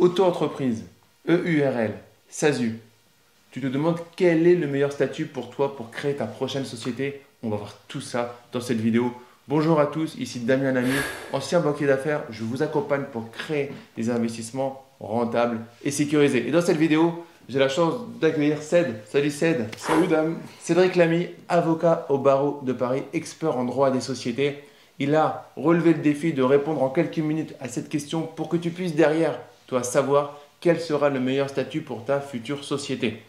Auto-entreprise, EURL, SASU. Tu te demandes quel est le meilleur statut pour toi pour créer ta prochaine société On va voir tout ça dans cette vidéo. Bonjour à tous, ici Damien Lamy, ancien banquier d'affaires. Je vous accompagne pour créer des investissements rentables et sécurisés. Et dans cette vidéo, j'ai la chance d'accueillir Ced. Salut Ced. Salut Dame. Cédric Lamy, avocat au barreau de Paris, expert en droit des sociétés. Il a relevé le défi de répondre en quelques minutes à cette question pour que tu puisses derrière toi savoir quel sera le meilleur statut pour ta future société.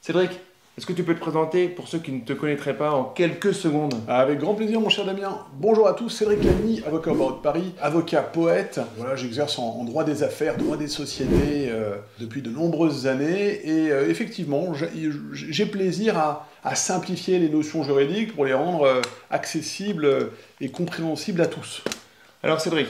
Cédric, est-ce que tu peux te présenter pour ceux qui ne te connaîtraient pas en quelques secondes? Avec grand plaisir, mon cher Damien. Bonjour à tous, Cédric Lamy, avocat au barreau de Paris, avocat poète. Voilà, j'exerce en, droit des affaires, droit des sociétés euh, depuis de nombreuses années. Et euh, effectivement, j'ai plaisir à, simplifier les notions juridiques pour les rendre euh, accessibles et compréhensibles à tous. Alors Cédric,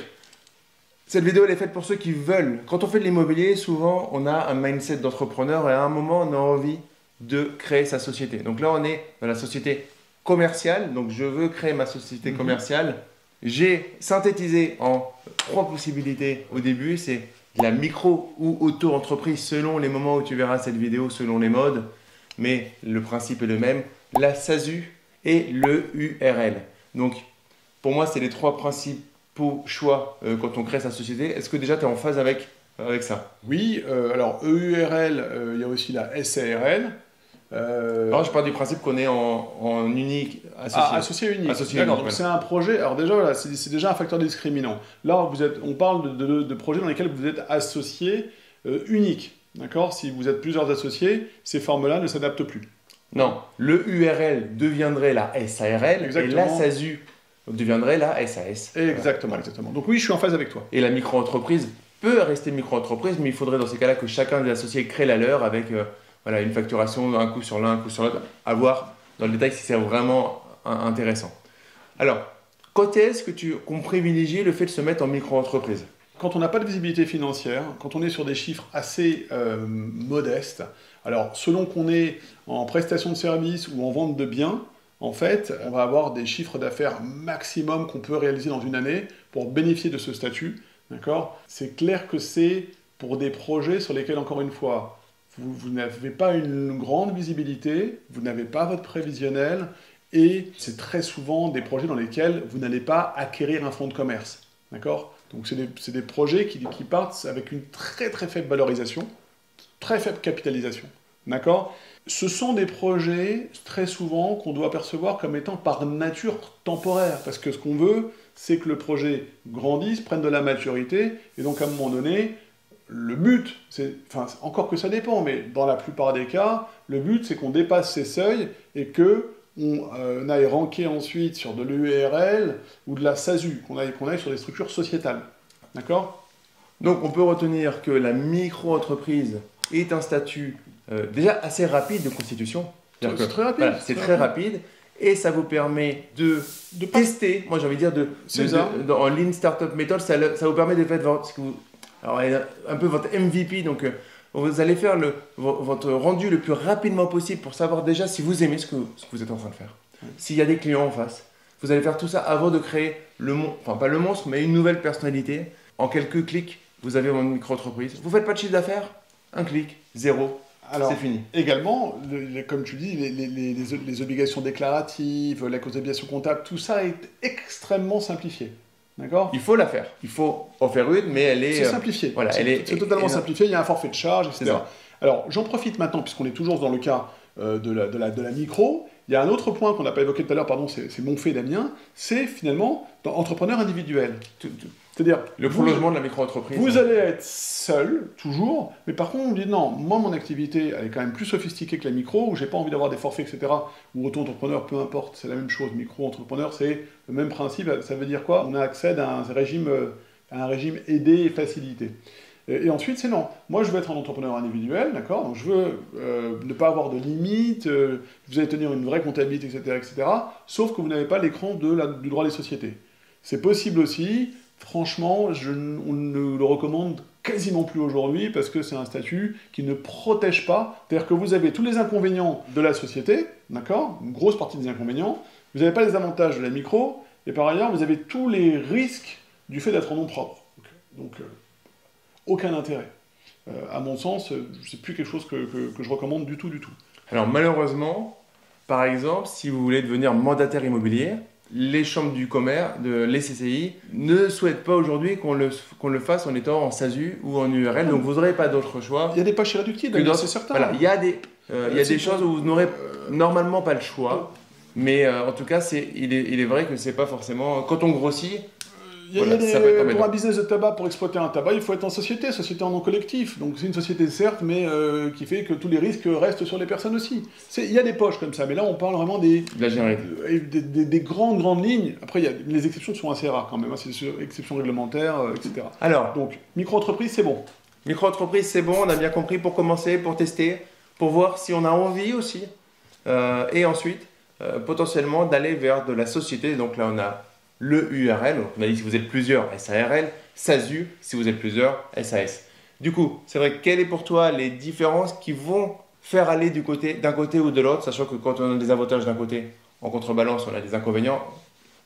cette vidéo elle est faite pour ceux qui veulent. Quand on fait de l'immobilier, souvent on a un mindset d'entrepreneur et à un moment on a envie de créer sa société. Donc là on est dans la société commerciale. Donc je veux créer ma société mhm. commerciale. J'ai synthétisé en trois possibilités au début. C'est la micro ou auto-entreprise selon les moments où tu verras cette vidéo, selon les modes. Mais le principe est le même. La SASU et le URL. Donc pour moi c'est les trois principes pour choix euh, quand on crée sa société. Est-ce que déjà tu es en phase avec, avec ça? Oui, euh, alors EURL, euh, il y a aussi la SARL. Alors je pars du principe qu'on est en, unique associé. Ah, associé unique. Associé D'accord, donc c'est un projet. Alors déjà, voilà, c'est déjà un facteur discriminant. Là, vous êtes, on parle de, de, projets dans lesquels vous êtes associé unique. D'accord? Si vous êtes plusieurs associés, ces formes-là ne s'adaptent plus. Non, le URL deviendrait la SARL Exactement. et la SASU deviendrait la SAS. Exactement, exactement. Donc oui, je suis en phase avec toi. Et la micro-entreprise peut rester micro-entreprise, mais il faudrait dans ces cas-là que chacun des associés crée la leur avec euh, voilà, une facturation, un coup sur l'un, un coup sur l'autre, à voir dans le détail si c'est vraiment intéressant. Alors, quand est-ce que tu qu'on privilégie le fait de se mettre en micro-entreprise? Quand on n'a pas de visibilité financière, quand on est sur des chiffres assez euh, modestes, alors selon qu'on est en prestation de services ou en vente de biens, en fait, on va avoir des chiffres d'affaires maximum qu'on peut réaliser dans une année pour bénéficier de ce statut. D'accord? C'est clair que c'est pour des projets sur lesquels, encore une fois, vous, n'avez pas une grande visibilité, vous n'avez pas votre prévisionnel, et c'est très souvent des projets dans lesquels vous n'allez pas acquérir un fonds de commerce. D'accord? Donc c'est des, projets qui, qui partent avec une très très faible valorisation, très faible capitalisation. D'accord? Ce sont des projets très souvent qu'on doit percevoir comme étant par nature temporaires, parce que ce qu'on veut, c'est que le projet grandisse, prenne de la maturité, et donc à un moment donné, le but, c'est, enfin encore que ça dépend, mais dans la plupart des cas, le but c'est qu'on dépasse ces seuils et que on euh, aille ranker ensuite sur de l'URL ou de la SASU, qu'on aille, qu'on aille sur des structures sociétales. D'accord? Donc on peut retenir que la micro-entreprise est un statut euh, déjà assez rapide de constitution. C'est très rapide. c'est très rapide. Et ça vous permet de, de tester, moi j'ai envie de dire, de, de, en Lean Startup Method, ça, ça, vous permet de faire votre, alors, un peu votre MVP. Donc, euh, vous allez faire le, votre rendu le plus rapidement possible pour savoir déjà si vous aimez ce que, ce que vous êtes en train de faire. S'il y a des clients en face. Vous allez faire tout ça avant de créer le monstre, enfin pas le monstre, mais une nouvelle personnalité. En quelques clics, vous avez votre micro-entreprise. Vous faites pas de chiffre d'affaires? Un clic, zéro, c'est fini. Également, comme tu dis, les, obligations déclaratives, la obligations comptable, tout ça est extrêmement simplifié. D'accord? Il faut la faire. Il faut en faire une, mais elle est. C'est euh, simplifié. Voilà, c'est, elle est, c'est totalement simplifié. Il y a un forfait de charge, etc. Alors, j'en profite maintenant, puisqu'on est toujours dans le cas euh, de, la, de, la, de la micro. Il y a un autre point qu'on n'a pas évoqué tout à l'heure, pardon, c'est, c'est mon fait Damien, c'est finalement dans entrepreneur individuel. C'est-à-dire le prolongement de la micro-entreprise. Vous allez être seul, toujours, mais par contre, on dit non, moi, mon activité, elle est quand même plus sophistiquée que la micro, où j'ai pas envie d'avoir des forfaits, etc. Ou auto-entrepreneur, peu importe, c'est la même chose. Micro-entrepreneur, c'est le même principe. Ça veut dire quoi? On a accès à un régime, à un régime aidé et facilité. Et, ensuite, c'est non. Moi, je veux être un entrepreneur individuel, d'accord? Donc, je veux euh, ne pas avoir de limites, euh, vous allez tenir une vraie comptabilité, etc., etc. Sauf que vous n'avez pas l'écran du droit des sociétés. C'est possible aussi. Franchement, je, on ne le recommande quasiment plus aujourd'hui parce que c'est un statut qui ne protège pas. C'est-à-dire que vous avez tous les inconvénients de la société, d'accord? Une grosse partie des inconvénients. Vous n'avez pas les avantages de la micro. Et par ailleurs, vous avez tous les risques du fait d'être en nom propre. Donc, euh, aucun intérêt. à mon sens, c'est plus quelque chose que, je recommande du tout, du tout. Alors malheureusement, par exemple, si vous voulez devenir mandataire immobilier, les chambres du commerce, de l'ECCI, ne souhaitent pas aujourd'hui qu'on le, qu'on le fasse en étant en SASU ou en URL, donc vous n'aurez pas d'autre choix. Il y a des poches irréductibles, c'est certain. Voilà, il y a des, euh, il y a des choses où vous n'aurez normalement pas le choix, mais euh, en tout cas, c'est, il, est, il est vrai que c'est pas forcément. Quand on grossit, il y a, des, pour un business de tabac, pour exploiter un tabac, il faut être en société, société en nom collectif. Donc c'est une société certes, mais euh, qui fait que tous les risques restent sur les personnes aussi. Il y a des poches comme ça, mais là on parle vraiment des, euh, des, des, grandes grandes lignes. Après, y a, les exceptions sont assez rares quand même, hein, c'est des exceptions réglementaires, euh, etc. Alors, donc micro-entreprise, c'est bon. Micro-entreprise, c'est bon, on a bien compris pour commencer, pour tester, pour voir si on a envie aussi. et ensuite, potentiellement d'aller vers de la société. Donc là, on a le URL. on a dit si vous êtes plusieurs, SARL, SASU, si vous êtes plusieurs, SAS. Du coup, c'est vrai, quelles sont pour toi les différences qui vont faire aller du côté d'un côté ou de l'autre, sachant que quand on a des avantages d'un côté, en contrebalance, on a des inconvénients.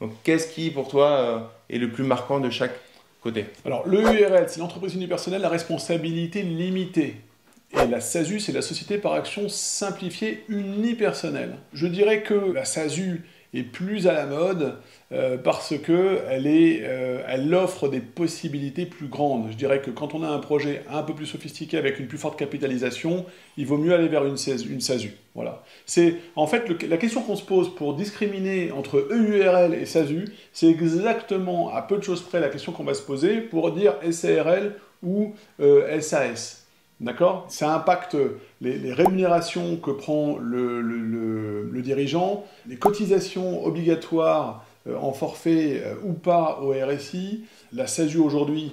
Donc, qu'est-ce qui pour toi euh, est le plus marquant de chaque côté? Alors, le URL, c'est l'entreprise unipersonnelle, la responsabilité limitée. Et la SASU, c'est la société par action simplifiée unipersonnelle. Je dirais que la SASU est plus à la mode euh, parce que elle, est, euh, elle offre des possibilités plus grandes. Je dirais que quand on a un projet un peu plus sophistiqué avec une plus forte capitalisation, il vaut mieux aller vers une, SASU. Voilà. C'est en fait la question qu'on se pose pour discriminer entre EURL et SASU, c'est exactement à peu de choses près la question qu'on va se poser pour dire SARL ou SAS. D'accord? Ça impacte les, rémunérations que prend le, le, dirigeant, les cotisations obligatoires euh, en forfait euh, ou pas au RSI. La SASU aujourd'hui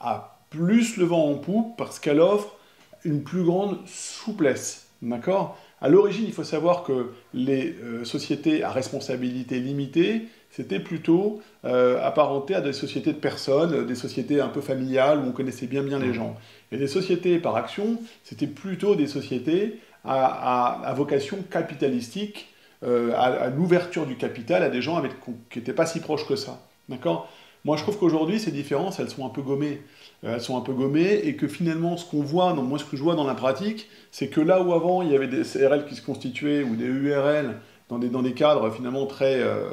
a plus le vent en poupe parce qu'elle offre une plus grande souplesse. D'accord? À l'origine, il faut savoir que les euh, sociétés à responsabilité limitée, c'était plutôt apparenté à des sociétés de personnes, des sociétés un peu familiales où on connaissait bien bien les mmh. gens. Et les sociétés par action, c'était plutôt des sociétés à, vocation capitalistique, euh, à, l'ouverture du capital à des gens avec, qui n'étaient pas si proches que ça. D'accord? Moi, je trouve qu'aujourd'hui, ces différences, elles sont un peu gommées. Euh, elles sont un peu gommées et que finalement, ce qu'on voit, moi, ce que je vois dans la pratique, c'est que là où avant, il y avait des CRL qui se constituaient ou des URL dans des, dans des cadres finalement très... Euh,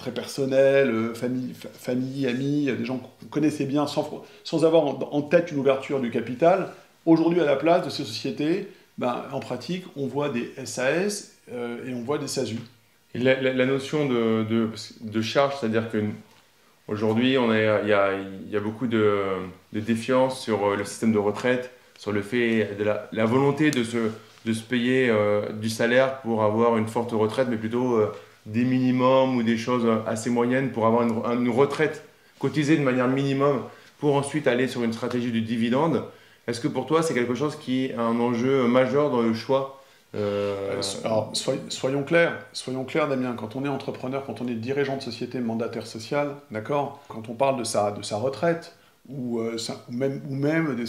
très personnel, euh, famille, famille, amis, des gens qu'on connaissait bien sans, sans avoir en, tête une ouverture du capital. Aujourd'hui, à la place de ces sociétés, ben, en pratique, on voit des SAS euh, et on voit des SASU. la, notion de, de, charge, c'est-à-dire qu'aujourd'hui, il y a, beaucoup de, défiance sur euh, le système de retraite, sur le fait de la, la volonté de se, de se payer du salaire pour avoir une forte retraite, mais plutôt des minimums ou des choses assez moyennes pour avoir une, retraite cotisée de manière minimum pour ensuite aller sur une stratégie du dividende. Est-ce que pour toi, c'est quelque chose qui est un enjeu majeur dans le choix euh, Alors, soyons clairs, soyons clairs, Damien. Quand on est entrepreneur, quand on est dirigeant de société, mandataire social, d'accord Quand on parle de sa, de sa retraite, ou, euh, même, ou même de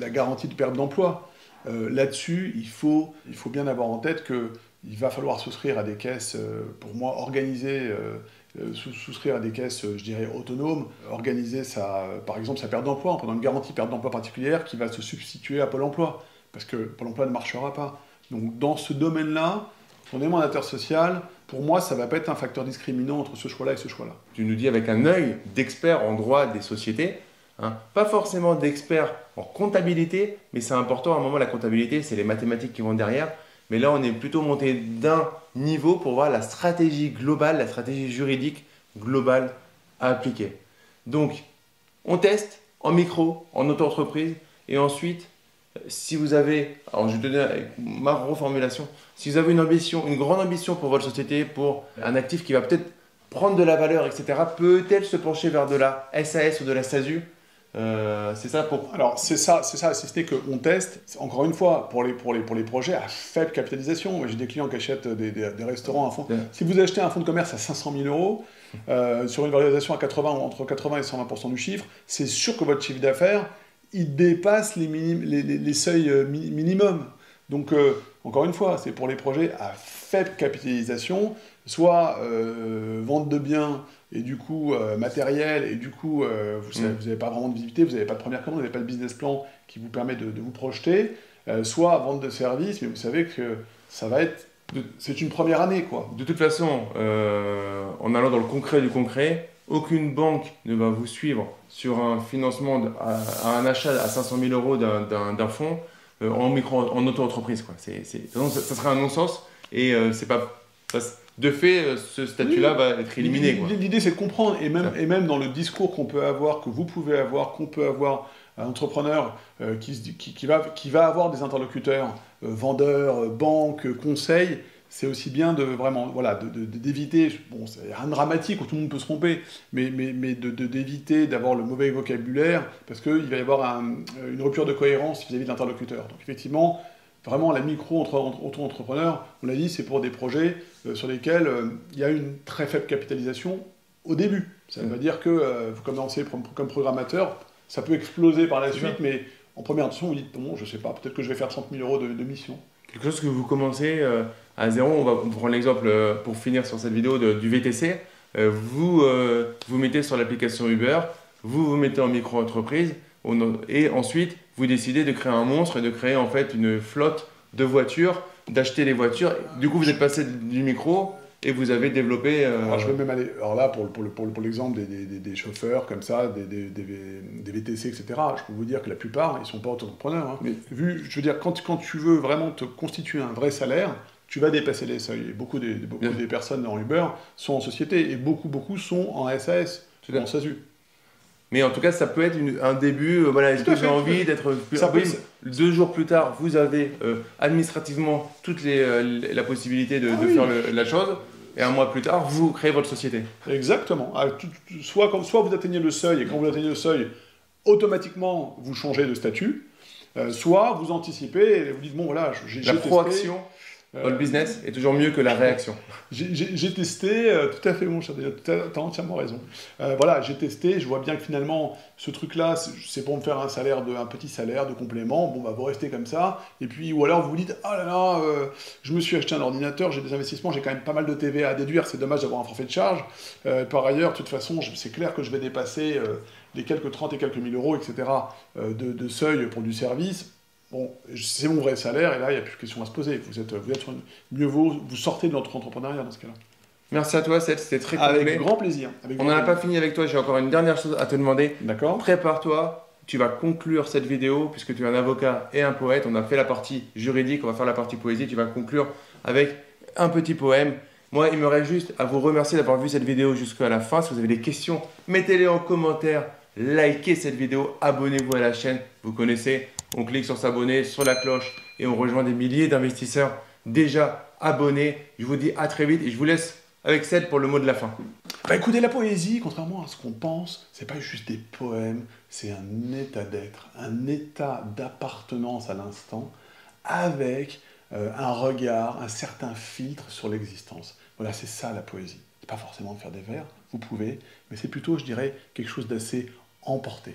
la, garantie de perte d'emploi, euh, là-dessus, il faut, il faut bien avoir en tête que il va falloir souscrire à des caisses, euh, pour moi, organiser, euh, euh, souscrire à des caisses, je dirais, autonomes, organiser, sa, par exemple, sa perte d'emploi en prenant une garantie perte d'emploi particulière qui va se substituer à Pôle emploi, parce que Pôle emploi ne marchera pas. Donc, dans ce domaine-là, on est social, pour moi, ça ne va pas être un facteur discriminant entre ce choix-là et ce choix-là. Tu nous dis avec un œil d'expert en droit des sociétés, hein, pas forcément d'expert en comptabilité, mais c'est important à un moment, la comptabilité, c'est les mathématiques qui vont derrière. Mais là, on est plutôt monté d'un niveau pour voir la stratégie globale, la stratégie juridique globale à appliquer. Donc, on teste en micro, en auto-entreprise, et ensuite, si vous avez, alors je vais donner ma reformulation, si vous avez une ambition, une grande ambition pour votre société, pour un actif qui va peut-être prendre de la valeur, etc., peut-être se pencher vers de la SAS ou de la SASU euh, c'est ça pour. Alors, c'est ça, c'est ça, c'est qu'on teste, encore une fois, pour les, pour les, pour les projets à faible capitalisation. J'ai des clients qui achètent des, des, restaurants à fond. Si vous achetez un fonds de commerce à 500 000 euros, euh, sur une valorisation à 80, entre 80 et 120% du chiffre, c'est sûr que votre chiffre d'affaires, il dépasse les, les, les, seuils euh, minimums. Donc, encore une fois, c'est pour les projets à faible capitalisation soit vente de biens et du coup matériel, et du coup vous n'avez mm. pas vraiment de visibilité, vous n'avez pas de première commande, vous n'avez pas de business plan qui vous permet de, de vous projeter, soit vente de services, mais vous savez que ça va être c'est une première année, quoi. De toute façon, euh, en allant dans le concret du concret, aucune banque ne va vous suivre sur un financement, à, un achat à 500 000 euros d'un fonds euh, en, micro, en auto-entreprise. Quoi. ça, serait un non-sens et euh, c'est pas. De fait, ce statut-là va être éliminé. L'idée, c'est de comprendre, et même, et même dans le discours qu'on peut avoir, que vous pouvez avoir, qu'on peut avoir, un entrepreneur qui, qui, qui, va, qui va avoir des interlocuteurs euh, vendeurs, euh, banques, conseils, c'est aussi bien de vraiment voilà d'éviter bon c'est rien de dramatique où tout le monde peut se tromper mais mais, mais d'éviter d'avoir le mauvais vocabulaire parce qu'il va y avoir une rupture de cohérence vis-à-vis de l'interlocuteur. Donc effectivement vraiment la micro entre, entrepreneurs on l'a dit c'est pour des projets euh, sur lesquels il y a une très faible capitalisation au début ça veut dire que vous commencez comme programmateur ça peut exploser par la suite mais en première intention, vous dites, bon, je sais pas, peut-être que je vais faire 30 000 euros de, mission. Quelque chose que vous commencez euh, à zéro, on va prendre l'exemple euh, pour finir sur cette vidéo du VTC. Euh, vous vous mettez sur l'application Uber, vous vous mettez en micro-entreprise, et ensuite vous décidez de créer un monstre et de créer en fait une flotte de voitures, d'acheter les voitures. Du coup, vous êtes passé du micro et vous avez développé. Euh, alors, je vais même aller. Alors là, pour, pour, pour, pour l'exemple des, des, des, chauffeurs comme ça, des, des, VTC, etc., je peux vous dire que la plupart, ils ne sont pas auto-entrepreneurs. Hein. Mais vu, je veux dire, quand, quand tu veux vraiment te constituer un vrai salaire, tu vas dépasser les seuils. Et beaucoup des, beaucoup des personnes dans Uber sont en société et beaucoup, beaucoup sont en SAS, en SASU. Mais en tout cas, ça peut être un début. Euh, voilà, est-ce que j'ai envie d'être plus. deux jours plus tard, vous avez euh, administrativement toute les, la possibilité de, ah faire la chose et un mois plus tard, vous créez votre société. Exactement. Ah, soit, soit vous atteignez le seuil, et quand vous atteignez le seuil, automatiquement, vous changez de statut, euh, soit vous anticipez et vous dites, bon voilà, j'ai La proaction le business est toujours mieux que la réaction. J'ai testé, euh, tout à fait mon cher, tu as, entièrement raison. Euh, voilà, j'ai testé, je vois bien que finalement, ce truc-là, c'est pour me faire un petit salaire de complément, bon, bah, vous restez comme ça, et puis, ou alors vous vous dites, ah là là, euh, je me suis acheté un ordinateur, j'ai des investissements, j'ai quand même pas mal de TVA à déduire, c'est dommage d'avoir un forfait de charge. par ailleurs, de toute façon, c'est clair que je vais dépasser les quelques 30 et quelques mille euros, etc., de seuil pour du service Bon, c'est mon vrai salaire, et là, il n'y a plus de question à se poser. Vous êtes, vous êtes mieux vaut, vous sortez de notre entrepreneuriat dans ce cas-là. Merci à toi, Seth, c'était très complet. Avec grand plaisir. On n'en a pas fini avec toi, j'ai encore une dernière chose à te demander. D'accord. Prépare-toi, tu vas conclure cette vidéo, puisque tu es un avocat et un poète. On a fait la partie juridique, on va faire la partie poésie. Tu vas conclure avec un petit poème. Moi, il me reste juste à vous remercier d'avoir vu cette vidéo jusqu'à la fin. Si vous avez des questions, mettez-les en commentaire, likez cette vidéo, abonnez-vous à la chaîne. Vous connaissez, on clique sur s'abonner, sur la cloche et on rejoint des milliers d'investisseurs déjà abonnés. Je vous dis à très vite et je vous laisse avec Seth pour le mot de la fin. Bah écoutez, la poésie, contrairement à ce qu'on pense, c'est pas juste des poèmes, c'est un état d'être, un état d'appartenance à l'instant, avec euh, un regard, un certain filtre sur l'existence. Voilà, c'est ça la poésie. C'est pas forcément de faire des vers, vous pouvez, mais c'est plutôt, je dirais, quelque chose d'assez emporté.